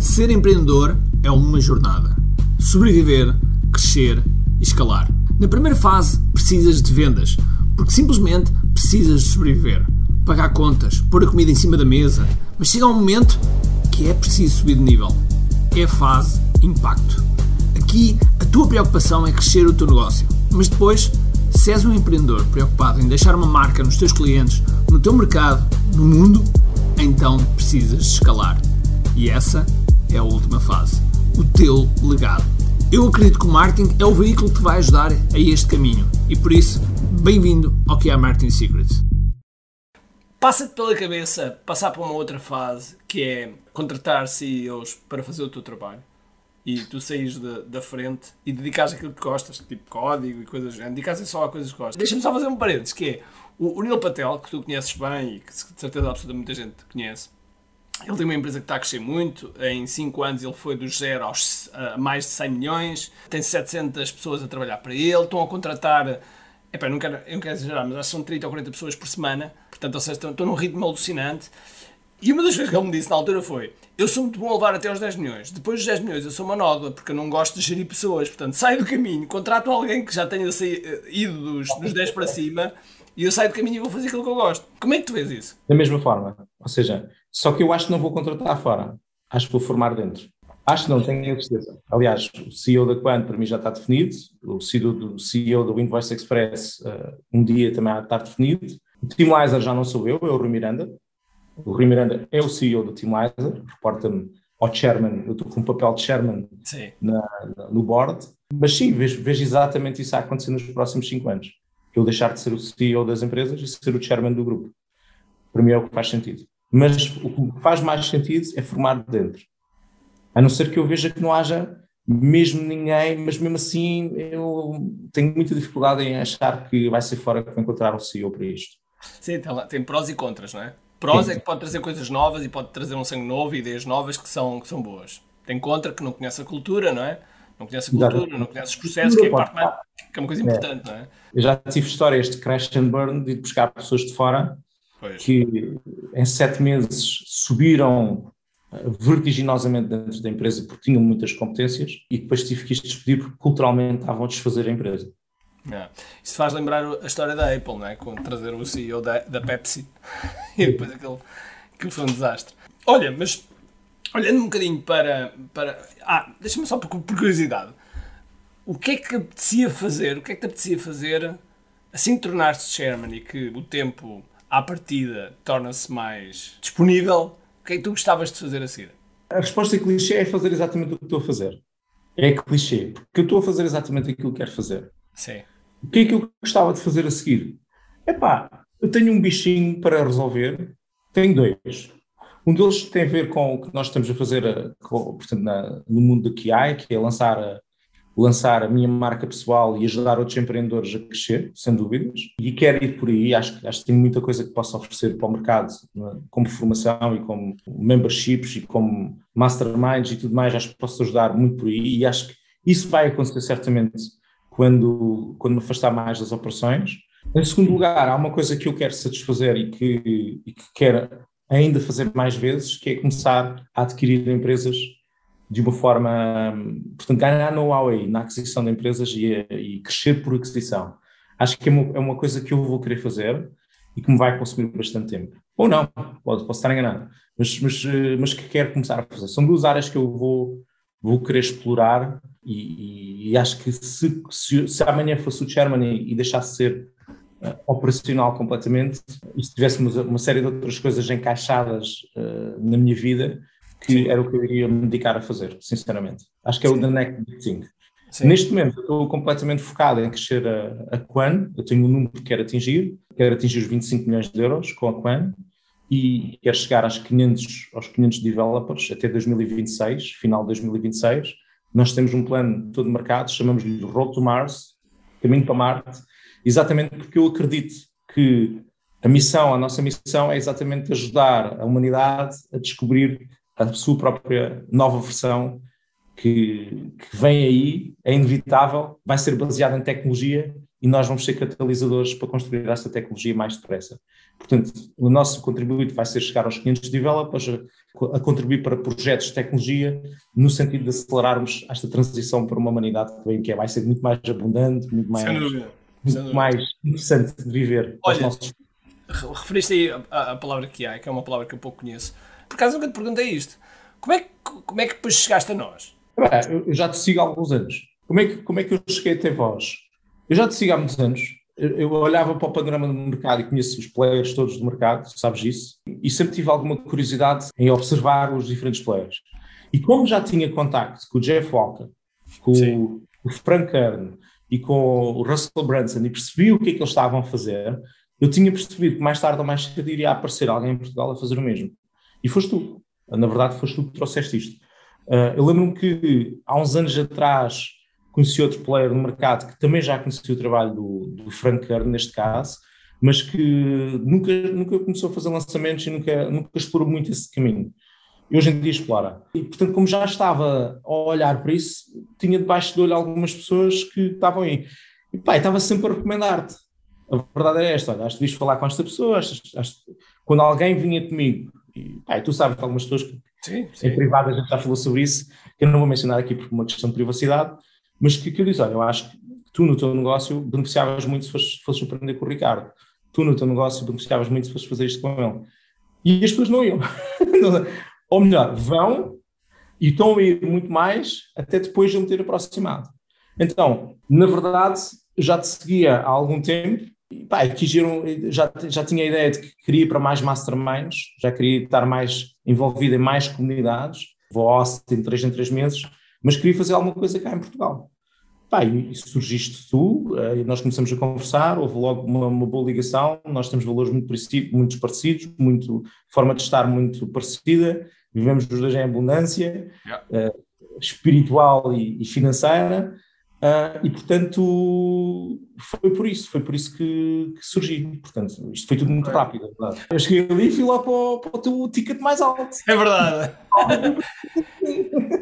Ser empreendedor é uma jornada. Sobreviver, crescer e escalar. Na primeira fase, precisas de vendas, porque simplesmente precisas de sobreviver. Pagar contas, pôr a comida em cima da mesa, mas chega um momento que é preciso subir de nível. É a fase impacto. Aqui, a tua preocupação é crescer o teu negócio, mas depois, se és um empreendedor preocupado em deixar uma marca nos teus clientes, no teu mercado, no mundo, então precisas escalar. E essa é a última fase. O teu legado. Eu acredito que o marketing é o veículo que vai ajudar a este caminho. E por isso, bem-vindo ao que é Marketing Secrets. Passa-te pela cabeça passar para uma outra fase, que é contratar CEOs para fazer o teu trabalho. E tu saís de, da frente e dedicares aquilo que gostas, tipo código e coisas do género, dedicares só a coisas que gostas. Deixa-me só fazer um parênteses, que é o, o Neil Patel, que tu conheces bem e que de certeza absoluta muita gente conhece, ele tem uma empresa que está a crescer muito. Em 5 anos ele foi dos 0 aos a mais de 100 milhões. Tem 700 pessoas a trabalhar para ele. Estão a contratar. Epá, não quero, eu não quero exagerar, mas acho que são 30 ou 40 pessoas por semana. Portanto, ou seja, estão, estão num ritmo alucinante. E uma das coisas que ele me disse na altura foi: Eu sou muito bom a levar até aos 10 milhões. Depois dos 10 milhões, eu sou uma nódoa, porque eu não gosto de gerir pessoas. Portanto, saio do caminho, contrato alguém que já tenha saído, ido dos, dos 10 para cima e eu saio do caminho e vou fazer aquilo que eu gosto. Como é que tu vês isso? Da mesma forma. Ou seja, só que eu acho que não vou contratar fora. Acho que vou formar dentro. Acho que não, tenho a certeza. Aliás, o CEO da Quant para mim já está definido, o CEO do, CEO do Invoice Express uh, um dia também está definido. O Teamlizer já não sou eu, é o Rui Miranda. O Rui Miranda é o CEO do Teamlizer, reporta-me ao chairman, eu estou com um papel de chairman na, na, no board, mas sim, vejo, vejo exatamente isso a acontecer nos próximos cinco anos eu deixar de ser o CEO das empresas e ser o chairman do grupo. Para mim é o que faz sentido. Mas o que faz mais sentido é formar de dentro. A não ser que eu veja que não haja mesmo ninguém, mas mesmo assim eu tenho muita dificuldade em achar que vai ser fora que vou encontrar um CEO para isto. Sim, tem, tem prós e contras, não é? Prós Sim. é que pode trazer coisas novas e pode trazer um sangue novo e ideias novas que são, que são boas. Tem contra que não conhece a cultura, não é? Não conhece a cultura, não conhece os processos, que é, parte mais, que é uma coisa importante, é. não é? Eu já tive histórias de crash and burn, de buscar pessoas de fora pois. que em sete meses subiram eh, vertiginosamente dentro da empresa porque tinham muitas competências e depois tive que despedir porque culturalmente estavam a desfazer a empresa. É. Isso faz lembrar a história da Apple, não é? Com trazer o CEO da, da Pepsi e depois aquele, aquilo foi um desastre. Olha, mas olhando um bocadinho para. para ah, deixa-me só por, por curiosidade o que é que apetecia fazer? O que é que te apetecia fazer assim que tornaste chairman e que o tempo à partida torna-se mais disponível? O que é que tu gostavas de fazer a seguir? A resposta é clichê é fazer exatamente o que estou a fazer. É clichê, porque eu estou a fazer exatamente aquilo que quero fazer. Sim. O que é que eu gostava de fazer a seguir? Epá, eu tenho um bichinho para resolver, tenho dois. Um deles tem a ver com o que nós estamos a fazer eh, portanto, na, no mundo do QI, que é lançar a, lançar a minha marca pessoal e ajudar outros empreendedores a crescer, sem dúvidas, e quero ir por aí, acho, acho que tenho muita coisa que posso oferecer para o mercado, é? como formação e como memberships e como masterminds e tudo mais, acho que posso ajudar muito por aí e acho que isso vai acontecer certamente quando, quando me afastar mais das operações. Em segundo lugar, há uma coisa que eu quero satisfazer e que, e que quero ainda fazer mais vezes, que é começar a adquirir empresas de uma forma, portanto, ganhar no Huawei na aquisição de empresas e, e crescer por aquisição. Acho que é uma, é uma, coisa que eu vou querer fazer e que me vai consumir bastante tempo. Ou não, pode, posso estar enganado, mas, mas, mas que quero começar a fazer. São duas áreas que eu vou, vou querer explorar e, e, e acho que se, se, se, amanhã fosse o chairman e, e deixasse ser uh, operacional completamente e se tivéssemos uma série de outras coisas encaixadas uh, na minha vida, que Sim. era o que eu iria me dedicar a fazer, sinceramente. Acho que é Sim. o The Next Big Thing. Sim. Neste momento, estou completamente focado em crescer a, a Quan. Eu tenho um número que quero atingir, quero atingir os 25 milhões de euros com a Quan e quero chegar aos 500, aos 500 developers até 2026, final de 2026. Nós temos um plano todo marcado, chamamos-lhe Road to Mars, Caminho para Marte, exatamente porque eu acredito que a missão, a nossa missão é exatamente ajudar a humanidade a descobrir a sua própria nova versão que, que vem aí, é inevitável, vai ser baseada em tecnologia e nós vamos ser catalisadores para construir esta tecnologia mais depressa. Portanto, o nosso contributo vai ser chegar aos 500 developers, a, a, contribuir para projetos de tecnologia, no sentido de acelerarmos esta transição para uma humanidade que vem, que é, vai ser muito mais abundante, muito mais, muito mais interessante de viver. Olha, nossos... referiste aí a, a, palavra que há, que é uma palavra que eu pouco conheço. Por acaso nunca te perguntei isto. Como é que, como é que depois chegaste a nós? eu, eu já te sigo há alguns anos. Como é que, como é que eu cheguei até vós? Eu já te sigo há muitos anos. Eu, olhava para o panorama do mercado e conheço os players todos do mercado, sabes isso? E sempre tive alguma curiosidade em observar os diferentes players. E como já tinha contacto com o Jeff Walker, com o, o Frank Kern e com o Russell Brunson e percebi o que é que eles estavam a fazer, eu tinha percebido que mais tarde ou mais cedo iria aparecer alguém em Portugal a fazer o mesmo. E foste tu. Na verdade, foste tu que trouxeste isto. Uh, eu lembro-me que há uns anos atrás conheci outro player no mercado que também já conhecia o trabalho do, do Frank Kern, neste caso, mas que nunca, nunca começou a fazer lançamentos e nunca, nunca explorou muito esse caminho. E hoje em dia explora. E, portanto, como já estava a olhar para isso, tinha debaixo de olho algumas pessoas que estavam aí. E pá, estava sempre a recomendar-te. A verdade é esta, olha, acho que devias falar com esta pessoa, acho, acho, quando alguém vinha comigo, e, pá, e tu sabes que algumas pessoas que sim, sim. em privado a gente já falou sobre isso, que eu não vou mencionar aqui por uma questão de privacidade, mas que, que eu disse, olha, eu acho que tu no teu negócio beneficiavas muito se fosses, fosses aprender com o Ricardo. Tu no teu negócio beneficiavas muito se fosses fazer isto com ele. E as pessoas não iam. Ou melhor, vão e estão a ir muito mais até depois de eu me ter aproximado. Então, na verdade, já te seguia há algum tempo e pá, já, já tinha a ideia de que queria ir para mais masterminds, já queria estar mais envolvido em mais comunidades. Vou ao Austin três em três meses mas queria fazer alguma coisa cá em Portugal. Pá, e surgiste tu, eh, nós começamos a conversar, houve logo uma, uma boa ligação, nós temos valores muito, parecidos, muito parecidos, muito, forma de estar muito parecida, vivemos os dois em abundância, yeah. uh, espiritual e, e financeira, Uh, e portanto foi por isso, foi por isso que, que surgi. Portanto, isto foi tudo muito é. rápido. Verdade. Eu cheguei ali e fui lá para o, para o teu ticket mais alto. É verdade.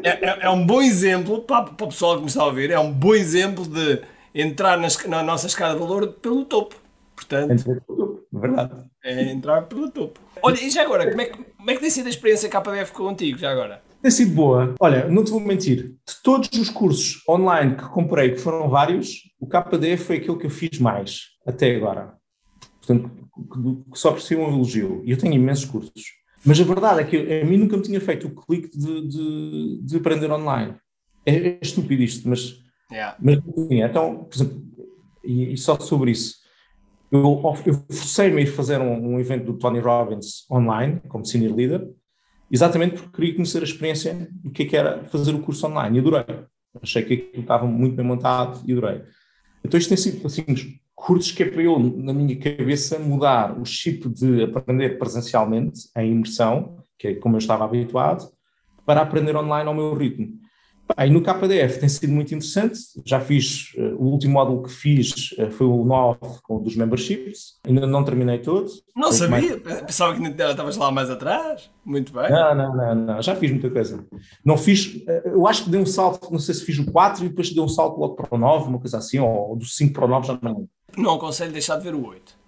é, é, é, um bom exemplo para, para o pessoal que me está a ouvir, é um bom exemplo de entrar nas, na nossa escada de valor pelo topo. Portanto, pelo topo, verdade. É entrar pelo topo. Olha, e já agora, como é, que, como é que tem sido a experiência KBF contigo, já agora? Tem sido boa. Olha, não te vou mentir, de todos os cursos online que comprei, que foram vários, o KDE foi aquele que eu fiz mais até agora. Portanto, que só por um elogio. E eu tenho imensos cursos. Mas a verdade é que a mim nunca me tinha feito o clique de, de, de aprender online. É, é, estúpido isto, mas, yeah. mas então, por exemplo, e, e, só sobre isso, eu, eu forcei-me a ir fazer um, um evento do Tony Robbins online, como senior leader, exatamente porque queria conhecer a experiência do que, é que era fazer o curso online e adorei. Achei que aquilo estava muito bem montado e adorei. Então isto tem sido assim, cursos que é para eu, na minha cabeça, mudar o chip de aprender presencialmente, em imersão, que é como eu estava habituado, para aprender online ao meu ritmo. Aí no KDF tem sido muito interessante. Já fiz, uh, o último módulo que fiz uh, foi o 9 com dos memberships. Ainda não terminei todo. Não sabia, mais... pensava que estavas lá mais atrás. Muito bem. Não, não, não, não, já fiz muita coisa. Não fiz, uh, eu acho que dei um salto, não sei se fiz o 4 e depois dei um salto logo para o 9, uma coisa assim, ou do 5 para o 9, já não Não aconselho deixar de ver o 8.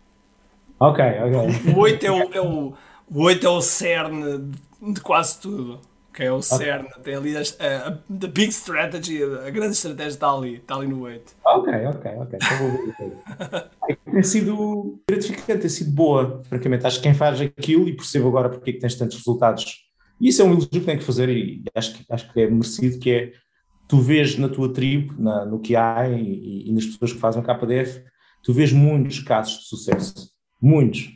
Ok, ok. O 8 é o, é o, o 8 é o cerne de quase tudo que é o CERN, tem ali a, a, a, big strategy, a grande estratégia está ali, está ali no 8. Ok, ok, ok. Então tem sido gratificante, tem sido boa, francamente. Acho que quem faz aquilo e percebo agora porque é que tens tantos resultados. E isso é um elogio que tem que fazer e acho que, acho que é merecido, que é tu vês na tua tribo, na, no que há e, e nas pessoas que fazem o KDF, tu vês muitos casos de sucesso. Muitos.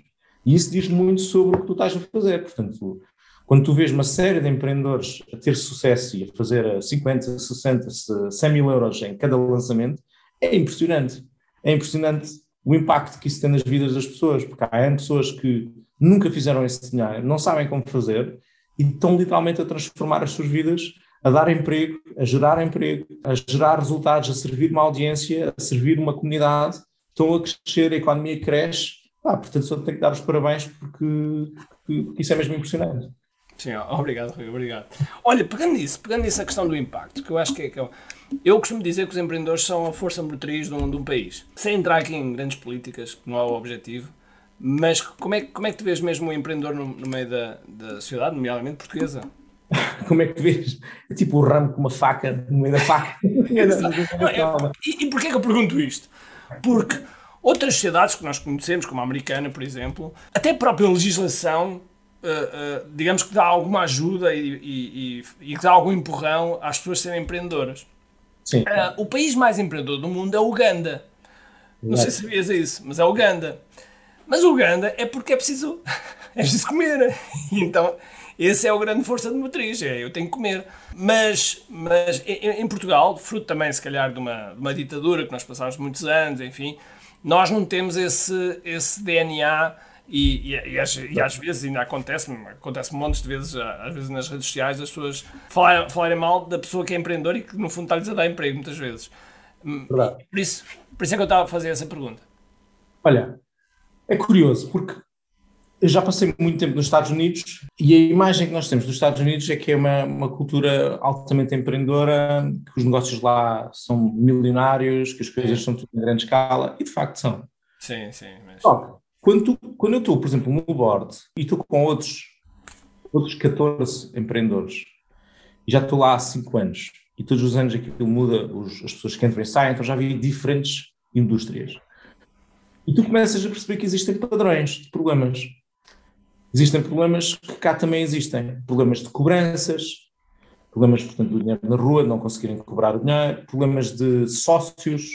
E isso diz muito sobre o que tu estás a fazer. Portanto, quando tu vês uma série de empreendedores a ter sucesso e a fazer 50, 60, 100 mil euros em cada lançamento, é impressionante. É impressionante o impacto que isso tem nas vidas das pessoas, porque há pessoas que nunca fizeram esse dinheiro, não sabem como fazer e estão literalmente a transformar as suas vidas, a dar emprego, a gerar emprego, a gerar resultados, a servir uma audiência, a servir uma comunidade, estão a crescer, a economia cresce. Ah, portanto, só tenho que dar os parabéns porque, porque isso é mesmo impressionante. Sim, obrigado, Rui, obrigado. Olha, pegando nisso, pegando nisso a questão do impacto, que eu acho que é que eu, eu costumo dizer que os empreendedores são a força motriz de um, de um país. Sem entrar aqui em grandes políticas, que não é o objetivo, mas como é, como é que tu vês mesmo o empreendedor no, no meio da, da sociedade, nomeadamente portuguesa? como é que vês? É tipo o ramo com uma faca no meio da faca. e, e porquê que eu pergunto isto? Porque outras sociedades que nós conhecemos, como a americana, por exemplo, até a própria legislação, uh, uh, digamos que dá alguma ajuda e, e, e, e, dá algum empurrão às pessoas serem empreendedoras. Sim. Uh, o país mais empreendedor do mundo é Uganda. Não sei se sabias isso, mas é Uganda. Mas Uganda é porque é preciso, é preciso comer. Então, esse é o grande força de motriz, é eu tenho que comer. Mas, mas em, em Portugal, fruto também, se calhar, de uma, de uma ditadura que nós passámos muitos anos, enfim, nós não temos esse, esse DNA e, e, e, às, e, às, vezes ainda acontece, acontece montes de vezes, às vezes nas redes sociais, as pessoas falarem, falarem mal da pessoa que é empreendedora e que no fundo está-lhes a dar emprego muitas vezes. Verdade. Por isso, por isso é que eu estava a fazer essa pergunta. Olha, é curioso, porque eu já passei muito tempo nos Estados Unidos e a imagem que nós temos dos Estados Unidos é que é uma, uma cultura altamente empreendedora, que os negócios lá são milionários, que as coisas são tudo em grande escala, e de facto são. Sim, sim. Mas... Só, quando, tu, quando eu estou, por exemplo, no board e estou com outros, outros 14 empreendedores, e já estou lá há 5 anos, e todos os anos aquilo muda, os, as pessoas que entram e saem, então já vi diferentes indústrias. E tu começas a perceber que existem padrões de problemas. Existem problemas que cá também existem. Problemas de cobranças, problemas, portanto, do dinheiro na rua, não conseguirem cobrar o dinheiro, problemas de sócios,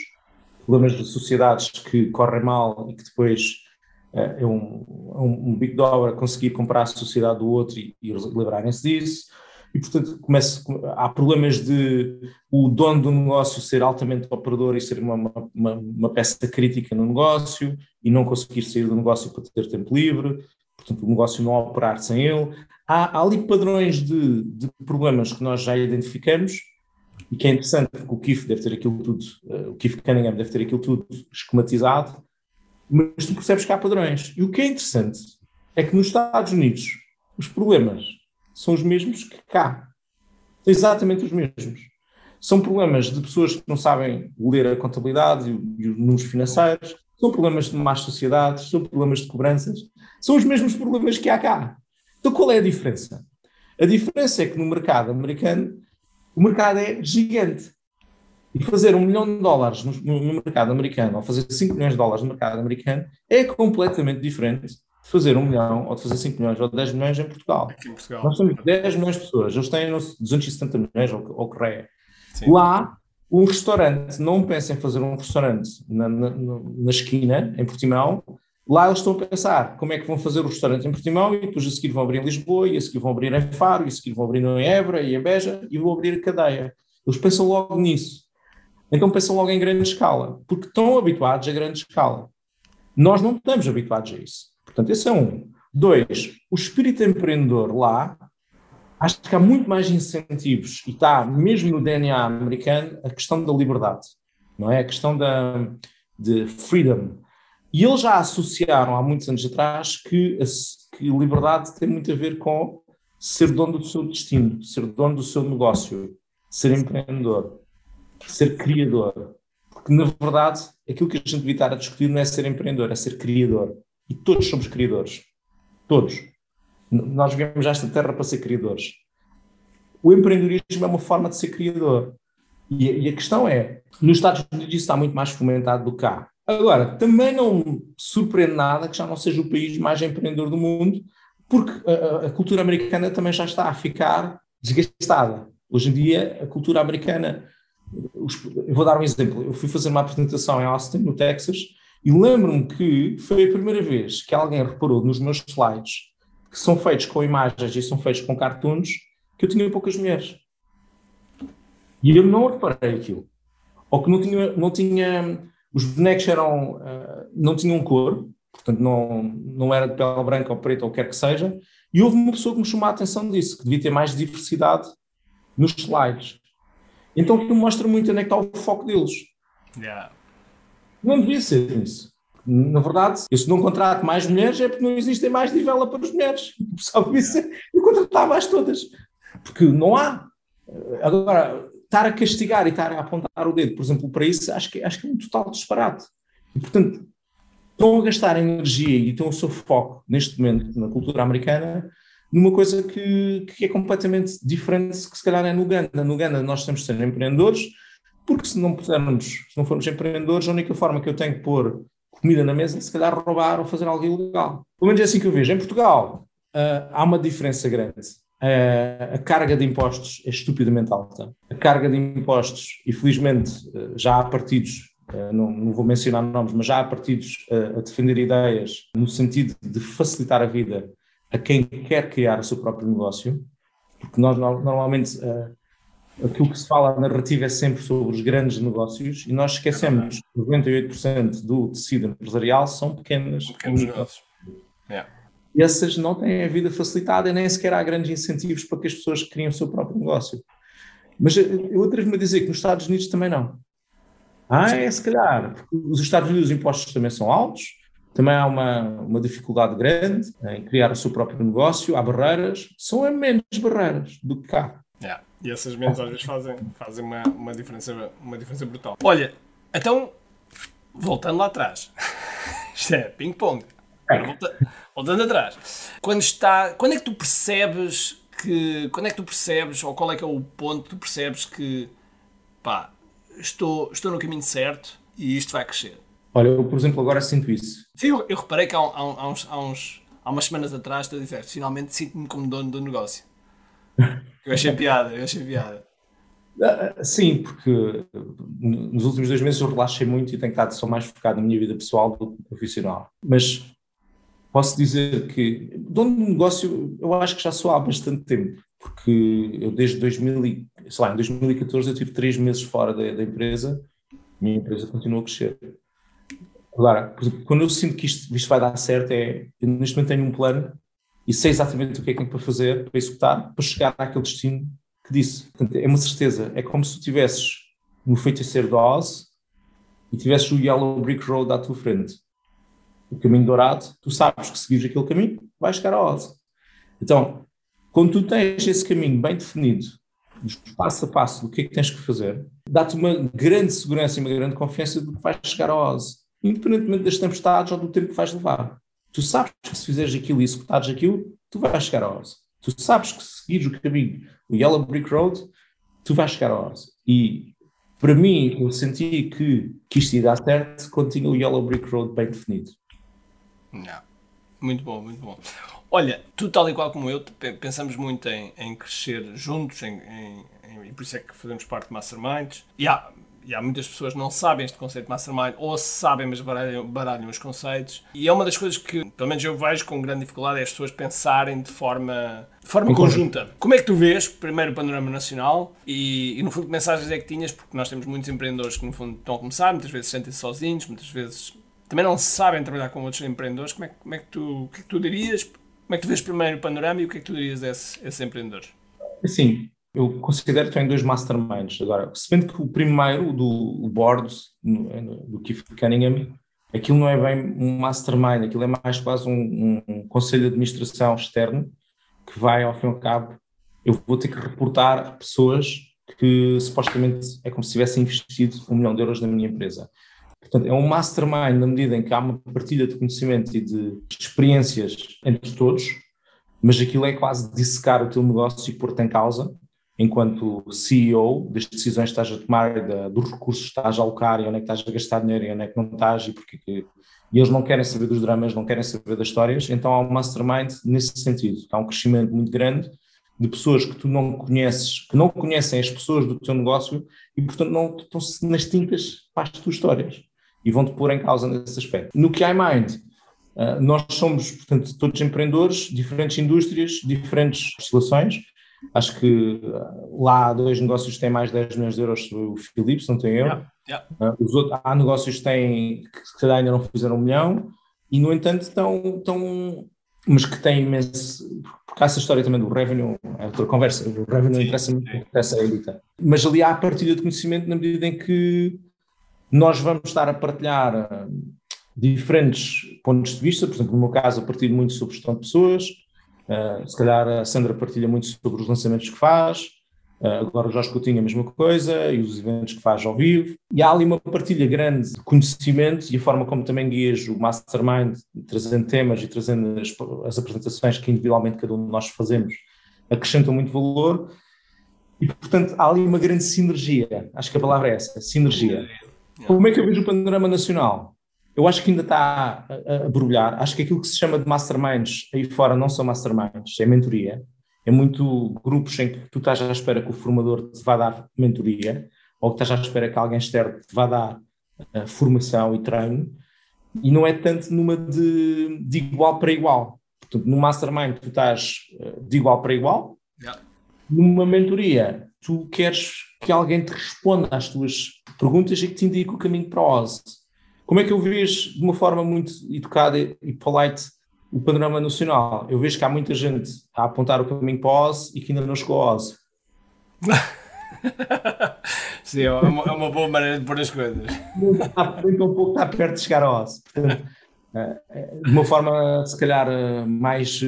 problemas de sociedades que correm mal e que depois é um, um, um big dollar conseguir comprar a sociedade do outro e, e livrarem-se disso. E, portanto, começa, há problemas de o dono do negócio ser altamente operador e ser uma, uma, uma, peça crítica no negócio e não conseguir sair do negócio para ter tempo livre, portanto, o negócio não operar sem ele. Há, há ali padrões de, de, problemas que nós já identificamos e que é interessante porque o Keith deve ter aquilo tudo, uh, o Keith Cunningham deve ter aquilo tudo esquematizado, mas tu percebes que há padrões. E o que é interessante é que nos Estados Unidos os problemas são os mesmos que cá. São exatamente os mesmos. São problemas de pessoas que não sabem ler a contabilidade e os números financeiros, são problemas de más sociedades, são problemas de cobranças, são os mesmos problemas que há cá. Então qual é a diferença? A diferença é que no mercado americano, o mercado é gigante. E fazer um milhão de dólares no, no mercado americano, ou fazer 5 milhões de dólares no mercado americano, é completamente diferente de fazer um milhão, ou de fazer 5 milhões, ou 10 milhões em Portugal. Aqui em Portugal. Nós temos 10 milhões de pessoas, eles têm 270 milhões, ou, ou. Sim. Lá, um restaurante, não pensa em fazer um restaurante na, na, na, esquina, em Portimão, lá eles estão a pensar como é que vão fazer o restaurante em Portimão e depois a seguir vão abrir em Lisboa, e a seguir vão abrir em Faro, e a seguir vão abrir em Évora e em Beja, e vão abrir a cadeia. Eles pensam logo nisso. Então pensam logo em grande escala, porque estão habituados a grande escala. Nós não estamos habituados a isso. Portanto, esse é um. Dois, o espírito empreendedor lá, acho que há muito mais incentivos, e está mesmo no DNA americano, a questão da liberdade, não é? A questão da de freedom. E eles já associaram há muitos anos atrás que a, que liberdade tem muito a ver com ser dono do seu destino, ser dono do seu negócio, ser empreendedor, ser criador. Porque, na verdade, aquilo que a gente devia estar a discutir não é ser empreendedor, é ser criador. E todos somos criadores. Todos. Nós viemos a esta terra para ser criadores. O empreendedorismo é uma forma de ser criador. E, e a questão é, nos Estados Unidos isso está muito mais fomentado do que cá. Agora, também não surpreende nada que já não seja o país mais empreendedor do mundo, porque a, a cultura americana também já está a ficar desgastada. Hoje em dia, a cultura americana. Eu vou dar um exemplo. Eu fui fazer uma apresentação em Austin, no Texas, e lembro-me que foi a primeira vez que alguém reparou nos meus slides, que são feitos com imagens e são feitos com cartoons, que eu tinha poucas mulheres. E eu não reparei aquilo. Ou que não tinha, não tinha os bonecos eram, uh, não tinham cor, portanto não, não era de pele branca ou preta ou quer que seja, e houve uma pessoa que me chamou a atenção disso, que devia ter mais diversidade nos slides. Então aquilo mostra muito onde é que está o foco deles. Yeah. Não devia ser isso. Na verdade, eu se não contrato mais mulheres é porque não existem mais developers mulheres. Sabe isso? Eu contratava as todas. Porque não há. Agora, estar a castigar e estar a apontar o dedo, por exemplo, para isso, acho que, acho que é um total disparate. E, portanto, estão a gastar energia e estão o seu foco, neste momento, na cultura americana, numa coisa que, que é completamente diferente que se calhar é no Uganda. No Uganda nós temos de ser empreendedores, porque se não pudermos, se não formos empreendedores, a única forma que eu tenho de pôr comida na mesa é se calhar roubar ou fazer algo ilegal. Pelo menos é assim que eu vejo. Em Portugal uh, há uma diferença grande. Uh, a carga de impostos é estupidamente alta. A carga de impostos, e felizmente uh, já há partidos não, não, vou mencionar nomes, mas já há partidos a defender ideias no sentido de facilitar a vida a quem quer criar o seu próprio negócio, porque nós normalmente uh, aquilo que se fala, a narrativa é sempre sobre os grandes negócios e nós esquecemos que 98% do tecido empresarial são pequenas pequenos negócios. Yeah. E essas não têm a vida facilitada e nem sequer há grandes incentivos para que as pessoas criem o seu próprio negócio. Mas eu atrevo-me a dizer que nos Estados Unidos também não. Ah, é se calhar, porque os Estados Unidos os impostos também são altos, também há uma, uma dificuldade grande em criar o seu próprio negócio, há barreiras, são menos barreiras do que cá. Yeah. E essas menos às vezes fazem, fazem uma, uma, diferença, uma diferença brutal. Olha, então, voltando lá atrás, isto é ping-pong. Volta, voltando atrás, quando, está, quando é que tu percebes que. Quando é que tu percebes, ou qual é que é o ponto que tu percebes que pá, estou, estou no caminho certo e isto vai crescer? Olha, eu, por exemplo, agora sinto isso. Sim, eu, eu reparei que há, há, há, uns, há, uns, há umas semanas atrás tu disseste, finalmente sinto-me como dono do negócio. Eu achei piada, eu achei piada. Ah, ah, sim, porque nos últimos dois meses eu relaxei muito e tenho estado só mais focado na minha vida pessoal do que profissional. Mas posso dizer que dono do negócio eu acho que já sou há bastante tempo, porque eu desde 2000, sei lá, em 2014 eu tive três meses fora da, da empresa, minha empresa continuou a crescer. Agora, quando eu sinto que isto, isto vai dar certo, é eu neste momento tenho um plano e sei exatamente o que é que tenho para fazer, para executar, para chegar àquele destino que disse. Portanto, é uma certeza. É como se tu tivesses no feiticeiro de Oz e tivesses o Yellow Brick Road à tua frente. O caminho dourado, tu sabes que seguires aquele caminho, vais chegar a Oz. Então, quando tu tens esse caminho bem definido, passo a passo do que é que tens que fazer, dá-te uma grande segurança e uma grande confiança de que vais chegar a Oz independentemente das tempestades ou do tempo que vais levar. Tu sabes que se fizeres aquilo e executares aquilo, tu vais chegar a Oz. Tu sabes que se seguires o caminho, o Yellow Brick Road, tu vais chegar a Oz. E para mim, eu senti que, que isto ia dar certo quando tinha o Yellow Brick Road bem definido. Não. Muito bom, muito bom. Olha, tu tal e qual como eu, pensamos muito em, em crescer juntos, em, em, em, e por isso é que fazemos parte de Masterminds. E há, e há muitas pessoas que não sabem este conceito de mastermind, ou sabem, mas baralham, baralham os conceitos. E é uma das coisas que, pelo menos eu vejo com grande dificuldade, é as pessoas pensarem de forma, de forma conjunta. Como é que tu vês, primeiro, o panorama nacional e, e, no fundo, que mensagens é que tinhas? Porque nós temos muitos empreendedores que, no fundo, estão a começar, muitas vezes sentem-se sozinhos, muitas vezes também não sabem trabalhar com outros empreendedores. Como é, como é, que, tu, o que é que tu dirias? Como é que tu vês primeiro o panorama e o que é que tu dirias a esses, a esses empreendedores? Sim, eu considero que tem dois masterminds. Agora, bem que o primeiro, do board, do Keith Cunningham, aquilo não é bem um mastermind, aquilo é mais quase um, um, conselho de administração externo que vai, ao fim e ao cabo, eu vou ter que reportar a pessoas que supostamente é como se tivessem investido um milhão de euros na minha empresa. Portanto, é um mastermind na medida em que há uma partilha de conhecimento e de experiências entre todos, mas aquilo é quase dissecar o teu negócio e pôr-te em causa enquanto CEO, das decisões que estás a tomar, da, dos recursos que estás a alocar e onde é que estás a gastar dinheiro e onde é que não estás e porque que, e eles não querem saber dos dramas, não querem saber das histórias, então há um mastermind nesse sentido, há um crescimento muito grande de pessoas que tu não conheces, que não conhecem as pessoas do teu negócio e portanto não estão nas tintas para as tuas histórias e vão-te pôr em causa nesse aspecto. No que iMind, uh, nós somos, portanto, todos empreendedores, diferentes indústrias, diferentes situações, Acho que lá há dois negócios que têm mais de 10 milhões de euros, o Filipe, se não tem eu. Yeah, yeah. Uh, os outros, há negócios que têm, que se calhar ainda não fizeram um milhão, e no entanto estão, estão mas que têm imenso, porque há essa história também do revenue, é outra conversa, o revenue interessa muito, interessa a elita. Mas ali há a partilha de conhecimento na medida em que nós vamos estar a partilhar uh, diferentes pontos de vista, por exemplo, no meu caso, eu partilho muito sobre gestão de pessoas, uh, se calhar a Sandra partilha muito sobre os lançamentos que faz, uh, agora o Jorge Coutinho a mesma coisa, e os eventos que faz ao vivo, e há ali uma partilha grande de conhecimentos e a forma como também guias o Mastermind, trazendo temas e trazendo as, as apresentações que individualmente cada um de nós fazemos, acrescentam muito valor, e portanto há ali uma grande sinergia, acho que a palavra é essa, sinergia. Como é que eu vejo o panorama nacional? Eu acho que ainda está a, a borbulhar. Acho que aquilo que se chama de masterminds aí fora não são masterminds, é mentoria. É muito grupos em que tu estás à espera que o formador te vá dar mentoria, ou que estás à espera que alguém externo te vá dar uh, formação e treino, e não é tanto numa de, de igual para igual. Portanto, no mastermind tu estás uh, de igual para igual, yeah. numa mentoria tu queres que alguém te responda às tuas perguntas e que te indique o caminho para o OSE como é que eu vejo de uma forma muito educada e polite o panorama nacional? Eu vejo que há muita gente a apontar o caminho para o OZ e que ainda não chegou ao OZ. Sim, é uma, é uma, boa maneira de pôr as coisas. Está, um pouco está perto de chegar ao. Portanto, eh, eh, de uma forma, se calhar, eh, mais,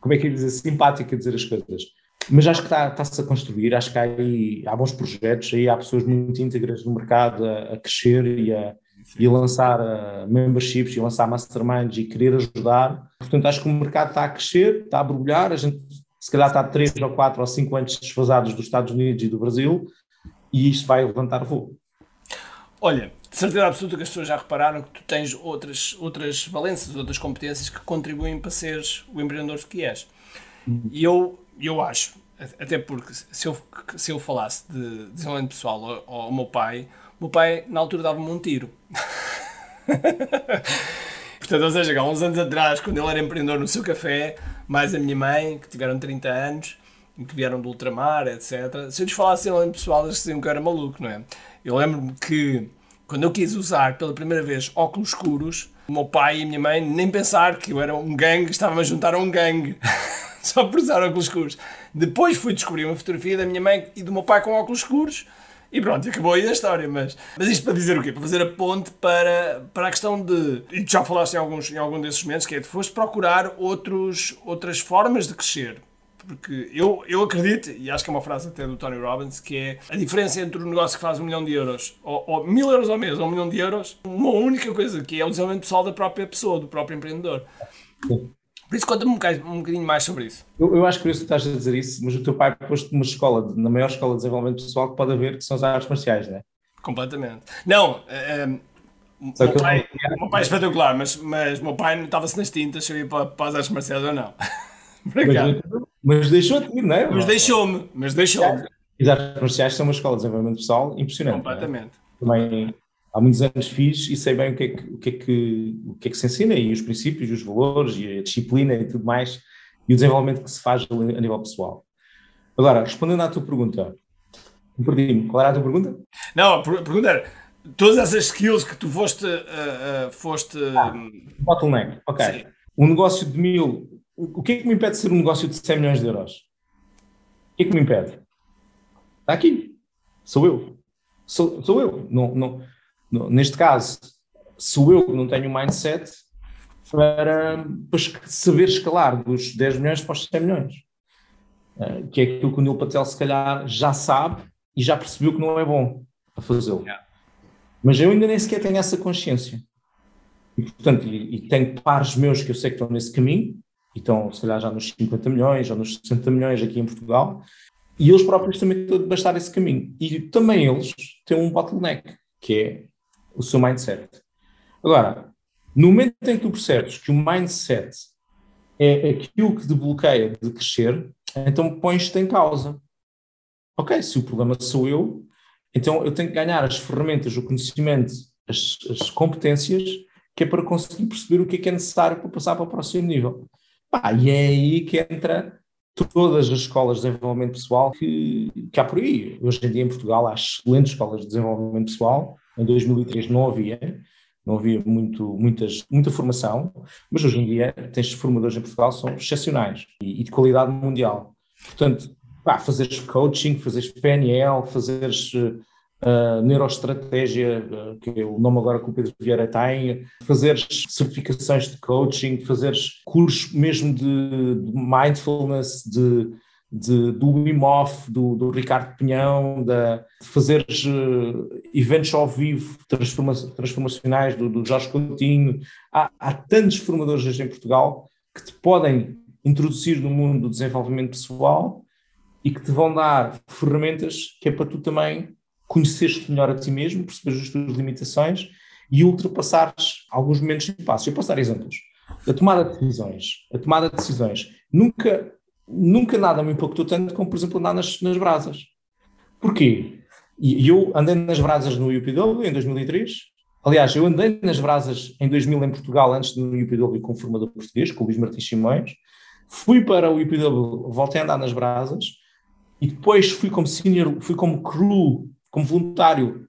como é que eu dizer, simpática dizer as coisas. Mas acho que está, está-se a construir, acho que há, aí, há bons projetos, aí há pessoas muito íntegras no mercado a, a crescer e a, E lançar uh, memberships e lançar masterminds e querer ajudar. Portanto, acho que o mercado está a crescer, está a borbulhar, a gente se calhar está 3 ou 4 ou 5 anos desfasados dos Estados Unidos e do Brasil e isto vai levantar voo. Olha, de certeza absoluta que as pessoas já repararam que tu tens outras, outras valências, outras competências que contribuem para seres o empreendedor que és. E eu, eu acho, até porque se eu, se eu falasse de desenvolvimento pessoal ao, ao meu pai, o meu pai na altura dava-me um tiro. Portanto, ou seja, há uns anos atrás, quando ele era empreendedor no seu café, mais a minha mãe, que tiveram 30 anos, que vieram do ultramar, etc. Se eu lhes falasse em pessoal, eles diziam que eu era maluco, não é? Eu lembro-me que quando eu quis usar pela primeira vez óculos escuros, o meu pai e a minha mãe nem pensar que eu era um gangue, estavam a juntar a um gangue. Só por usar óculos escuros. Depois fui descobrir uma fotografia da minha mãe e do meu pai com óculos escuros e pronto, acabou aí a história. Mas, mas isto para dizer o quê? Para fazer a ponte para, para a questão de. E tu já falaste em, alguns, em algum desses momentos, que é tu foste procurar outros, outras formas de crescer. Porque eu, eu acredito, e acho que é uma frase até do Tony Robbins, que é a diferença entre um negócio que faz um milhão de euros, ou, ou mil euros ao mês, ou um milhão de euros, uma única coisa, que é o desenvolvimento pessoal da própria pessoa, do próprio empreendedor. Por isso, conta-me um, um bocadinho mais sobre isso. Eu, eu acho que tu estás a dizer isso, mas o teu pai pôs-te numa escola, na maior escola de desenvolvimento pessoal que pode haver, que são as artes marciais, não é? Completamente. Não, é, o meu, pai, não... meu pai é espetacular, mas, mas meu pai estava-se nas tintas se eu ia para, para as artes marciais ou não. mas, mas deixou-te ir, não é? Mas deixou-me, mas deixou-me. As artes marciais são uma escola de desenvolvimento pessoal impressionante. É? Completamente. É? Também há muitos anos fiz e sei bem o que é que, o que, é que, o que, é que se ensina e os princípios, os valores e a disciplina e tudo mais e o desenvolvimento que se faz a nível pessoal. Agora, respondendo à tua pergunta, perdi-me. Qual era a tua pergunta? Não, a pergunta era, todas essas skills que tu foste... Uh, uh, foste ah, bottleneck, ok. Sim. Um negócio de mil... O que é que me impede de ser um negócio de 100 milhões de euros? O que é que me impede? Está aqui. Sou eu. Sou, sou eu. Não, não, Neste caso, sou eu que não tenho um mindset para, saber escalar dos 10 milhões para os 100 milhões. Eh, que é aquilo que o Neil Patel, se calhar, já sabe e já percebeu que não é bom a fazê-lo. Yeah. Mas eu ainda nem sequer tenho essa consciência. E, portanto, e, e, tenho pares meus que eu sei que estão nesse caminho, e estão, se calhar, já nos 50 milhões ou nos 60 milhões aqui em Portugal, e eles próprios também estão a bastar esse caminho. E também eles têm um bottleneck, que é o seu mindset. Agora, no momento em que tu percebes que o mindset é aquilo que te bloqueia de crescer, então pões-te em causa. Ok, se o problema sou eu, então eu tenho que ganhar as ferramentas, o conhecimento, as, as competências, que é para conseguir perceber o que é que é necessário para passar para o próximo nível. Pá, e é aí que entra todas as escolas de desenvolvimento pessoal que, que há por aí. Hoje em dia em Portugal há excelentes escolas de desenvolvimento pessoal em 2003 não havia, não havia muito, muitas, muita formação, mas hoje em dia tens formadores em Portugal são excepcionais e, e de qualidade mundial. Portanto, pá, fazeres coaching, fazeres PNL, fazeres uh, neuroestratégia, uh, que é o nome agora que o Pedro Vieira tem, fazeres certificações de coaching, fazeres cursos mesmo de, de mindfulness, de, de, do Wim do, do Ricardo Pinhão, de fazeres uh, eventos ao vivo transforma transformacionais do, do Jorge Coutinho. Há, há tantos formadores hoje em Portugal que te podem introduzir no mundo do desenvolvimento pessoal e que te vão dar ferramentas que é para tu também conheceres melhor a ti mesmo, perceberes as tuas limitações e ultrapassares alguns momentos e passos. Eu posso dar exemplos. A tomada de decisões. A tomada de decisões. Nunca, nunca nada me impactou tanto como, por exemplo, andar nas, nas brasas. Porquê? E eu andei nas brasas no UPW em 2003. Aliás, eu andei nas brasas em 2000 em Portugal, antes do UPW com formador português, com o Luís Martins Simões. Fui para o UPW, voltei a andar nas brasas e depois fui como senior, fui como crew como voluntário,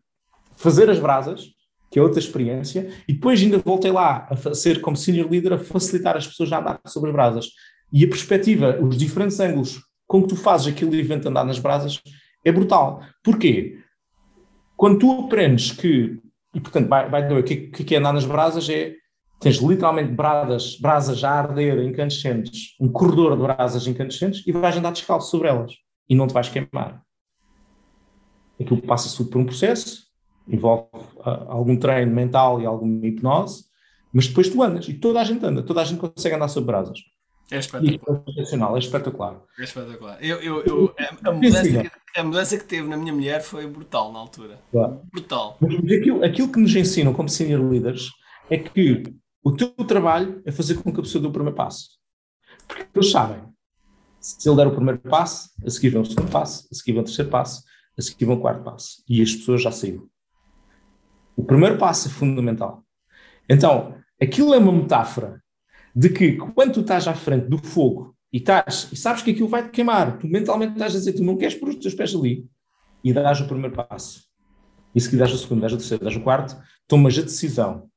fazer as brasas, que é outra experiência, e depois ainda voltei lá a ser como senior leader a facilitar as pessoas a andar sobre as brasas. E a perspectiva, os diferentes ângulos com que tu fazes aquele evento andar nas brasas é brutal. Porquê? Quando tu aprendes que, e portanto, vai, o que, que é andar nas brasas é tens literalmente brasas, brasas a arder incandescentes, um corredor de brasas incandescentes e vais andar descalço sobre elas e não te vais queimar aquilo passa tudo por um processo, envolve uh, algum treino mental e alguma hipnose, mas depois tu andas e toda a gente anda, toda a gente consegue andar sobre brasas. É espetacular. É excepcional, é espetacular. É espetacular. Eu, eu, eu a, mudança que, a, mudança que, teve na minha mulher foi brutal na altura. Claro. Brutal. Mas aquilo, aquilo que nos ensinam como senior leaders é que o teu trabalho é fazer com que a pessoa dê o primeiro passo. Porque eles sabem, se ele der o primeiro passo, a seguir vem o segundo passo, a seguir vem o terceiro passo, a seguir vão o quarto passo. E as pessoas já saíram. O primeiro passo é fundamental. Então, aquilo é uma metáfora de que quando tu estás à frente do fogo e, estás, e sabes que aquilo vai te queimar, tu mentalmente estás a dizer tu não queres pôr os teus pés ali e dás o primeiro passo. E se dás o segundo, dás o terceiro, dás o quarto, tomas a decisão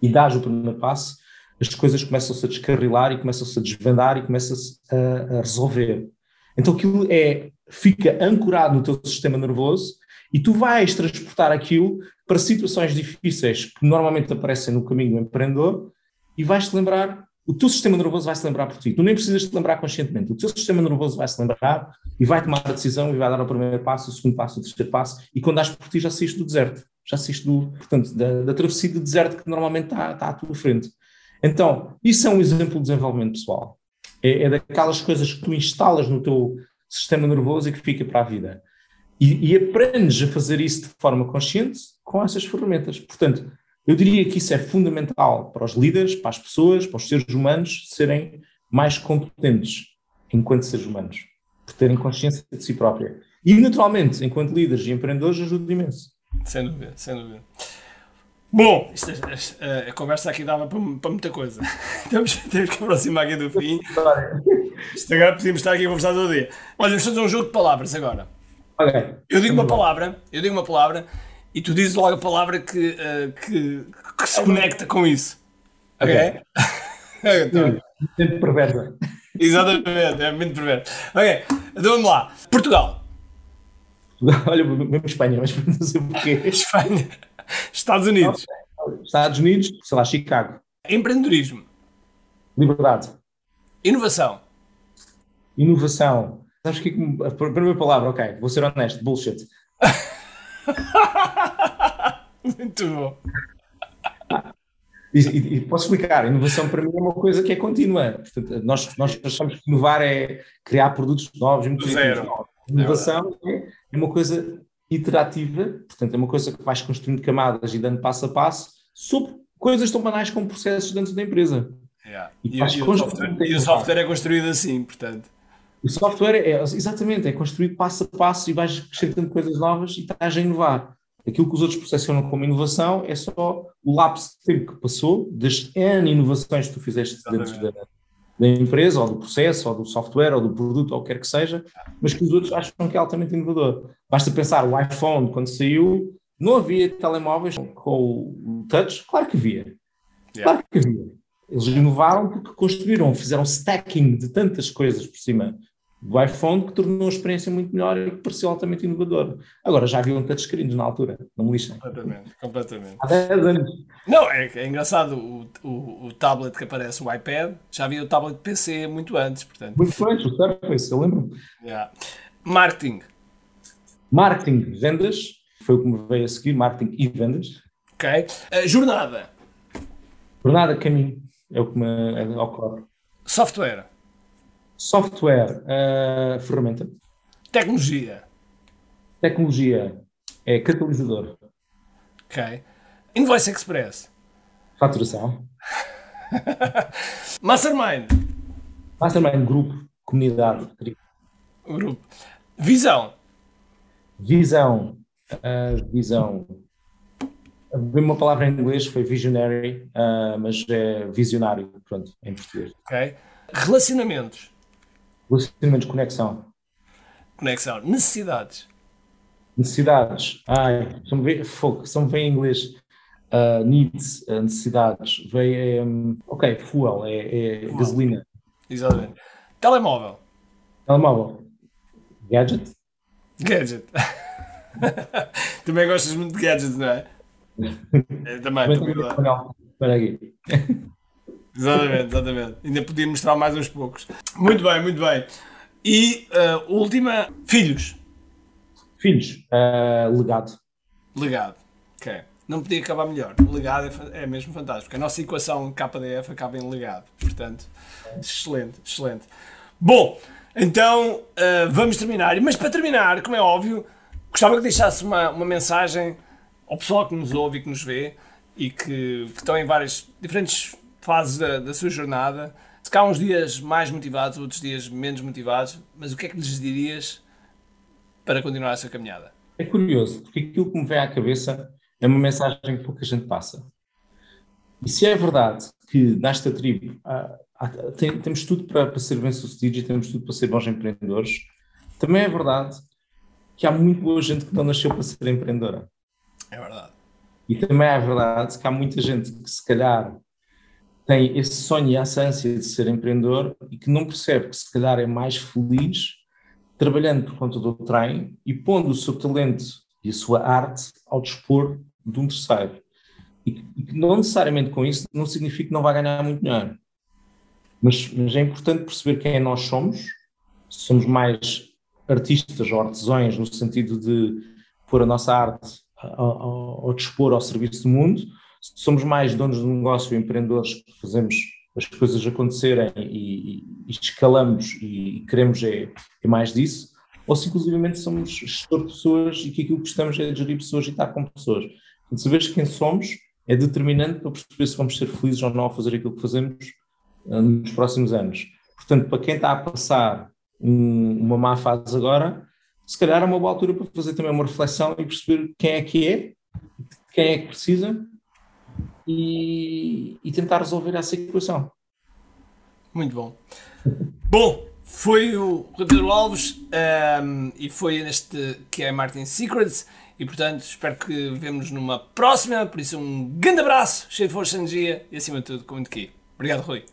e dás o primeiro passo, as coisas começam-se a descarrilar e começam-se a desvendar e começam-se a, a resolver. Então aquilo é fica ancorado no teu sistema nervoso e tu vais transportar aquilo para situações difíceis que normalmente aparecem no caminho do empreendedor e vais-te lembrar, o teu sistema nervoso vai se lembrar por ti. Tu nem precisas te lembrar conscientemente, o teu sistema nervoso vai se lembrar e vai tomar a decisão e vai dar o primeiro passo, o segundo passo, o terceiro passo e quando dás por ti já saíste do deserto, já saíste do, portanto, da, da travessia do deserto que normalmente está, está à tua frente. Então, isso é um exemplo de desenvolvimento pessoal. É, é daquelas coisas que tu instalas no teu sistema nervoso e que fica para a vida. E, e aprendes a fazer isso de forma consciente com essas ferramentas. Portanto, eu diria que isso é fundamental para os líderes, para as pessoas, para os seres humanos serem mais competentes enquanto seres humanos, por terem consciência de si própria. E, naturalmente, enquanto líderes e empreendedores, ajuda imenso. Sem dúvida, sem dúvida. Bom, isto, a, a, conversa aqui dava para, para muita coisa. temos, temos que aproximar aqui do fim. Isto agora podíamos estar aqui a conversar todo dia. Olha, vamos fazer um jogo de palavras agora. Ok. Eu digo uma palavra, eu digo uma palavra e tu dizes logo a palavra que, uh, que, que, se conecta com isso. Ok? okay. então. Muito perversa. Exatamente, é muito perverso. Ok, então vamos lá. Portugal. Olha, mesmo Espanha, mas não sei porquê. Espanha. Estados Unidos. Estados Unidos, sei lá, Chicago. Empreendedorismo. Liberdade. Inovação. Inovação. Sabes que a primeira palavra, ok, vou ser honesto, bullshit. Muito bom. E, e, posso explicar, inovação para mim é uma coisa que é contínua. Portanto, nós, nós achamos que inovar é criar produtos novos Zero. Inovação é, é uma coisa iterativa, portanto, é uma coisa que vais construindo camadas e dando passo a passo sobre coisas tão banais como processos dentro da empresa. Yeah. E, e, e, o software, e, o software, é construído assim, portanto. O software é, exatamente, é construído passo a passo e vais acrescentando coisas novas e estás a inovar. Aquilo que os outros processionam como inovação é só o lapso de tempo que passou, das N inovações que tu fizeste dentro da, da empresa, ou do processo, ou do software, ou do produto, ou o que quer que seja, mas que os outros acham que é altamente inovador. Basta pensar, o iPhone, quando saiu, não havia telemóveis com o touch? Claro que havia. Claro que havia. Eles inovaram porque construíram, fizeram stacking de tantas coisas por cima do iPhone que tornou a experiência muito melhor e que pareceu altamente inovador. Agora, já havia um touchscreens na altura, não me lixem. Completamente, completamente. Há 10 anos. Não, é, é engraçado o, o, o, tablet que aparece, o iPad, já havia o tablet PC muito antes, portanto. Muito antes, o Surface, eu lembro. Yeah. Marketing. Marketing, vendas, foi o que me veio a seguir, marketing e vendas. Ok. Uh, jornada. Jornada, caminho, é o que me ocorre. Software. Software, uh, ferramenta. Tecnologia. Tecnologia é catalisador. Ok. Invoice Express. Faturação. Mastermind. Mastermind, grupo, comunidade. Grupo. Visão. Visão. Uh, visão. Uma palavra em inglês foi visionary, uh, mas é visionário, pronto, em português. Ok. Relacionamentos. Relacionamentos, conexão. Conexão. Necessidades. Necessidades. Ai, me vê, fogo, me vê em inglês. Uh, needs, uh, necessidades. Vem, um, ok, fuel, é, é gasolina. Exatamente. Telemóvel. Telemóvel. Gadget. Gadget. também gostas muito de gadgets, não é? É também, também, Espera aqui. Exatamente, exatamente. Ainda podia mostrar mais uns poucos. Muito bem, muito bem. E uh, última, filhos. Filhos, uh, legado. Legado, ok. Não podia acabar melhor. O legado é, é mesmo fantástico. Porque a nossa equação KDF acaba em legado. Portanto, excelente, excelente. Bom, então uh, vamos terminar. Mas para terminar, como é óbvio, gostava que deixasse uma, uma mensagem ao pessoal que nos ouve e que nos vê e que, que estão em várias diferentes fases da, da sua jornada. Se cá uns dias mais motivados, outros dias menos motivados, mas o que é que lhes dirias para continuar essa caminhada? É curioso, porque aquilo que me vem à cabeça é uma mensagem que pouca gente passa. E se é verdade que nesta tribo há, há, tem, temos tudo para, para ser bem-sucedidos e temos tudo para ser bons empreendedores, também é verdade que há muito boa gente que não nasceu para ser empreendedora. É verdade. E também é verdade que há muita gente que se calhar tem esse sonho e essa ânsia de ser empreendedor e que não percebe que se calhar é mais feliz trabalhando por conta do trem e pondo o seu talento e a sua arte ao dispor de um terceiro. E que não necessariamente com isso não significa que não vai ganhar muito dinheiro. Mas, mas é importante perceber quem nós somos. Somos mais artistas ou artesãos no sentido de pôr a nossa arte ao, ao, ao dispor ao serviço do mundo, somos mais donos do negócio, empreendedores que fazemos as coisas acontecerem e, e escalamos e queremos é, é, mais disso, ou se inclusivamente somos gestor de pessoas e que aquilo que estamos é gerir pessoas e estar com pessoas. Portanto, saber quem somos é determinante para perceber se vamos ser felizes ou não a fazer aquilo que fazemos uh, nos próximos anos. Portanto, para quem está a passar um, uma má fase agora, se calhar é uma boa altura para fazer também uma reflexão e perceber quem é que é, quem é que precisa e, e tentar resolver essa equação. Muito bom. bom, foi o Pedro Alves um, ehm, e foi neste que é Martin Secrets e portanto espero que vemos numa próxima, por isso um grande abraço, cheio de força e energia e acima de tudo com muito aqui. Obrigado Rui.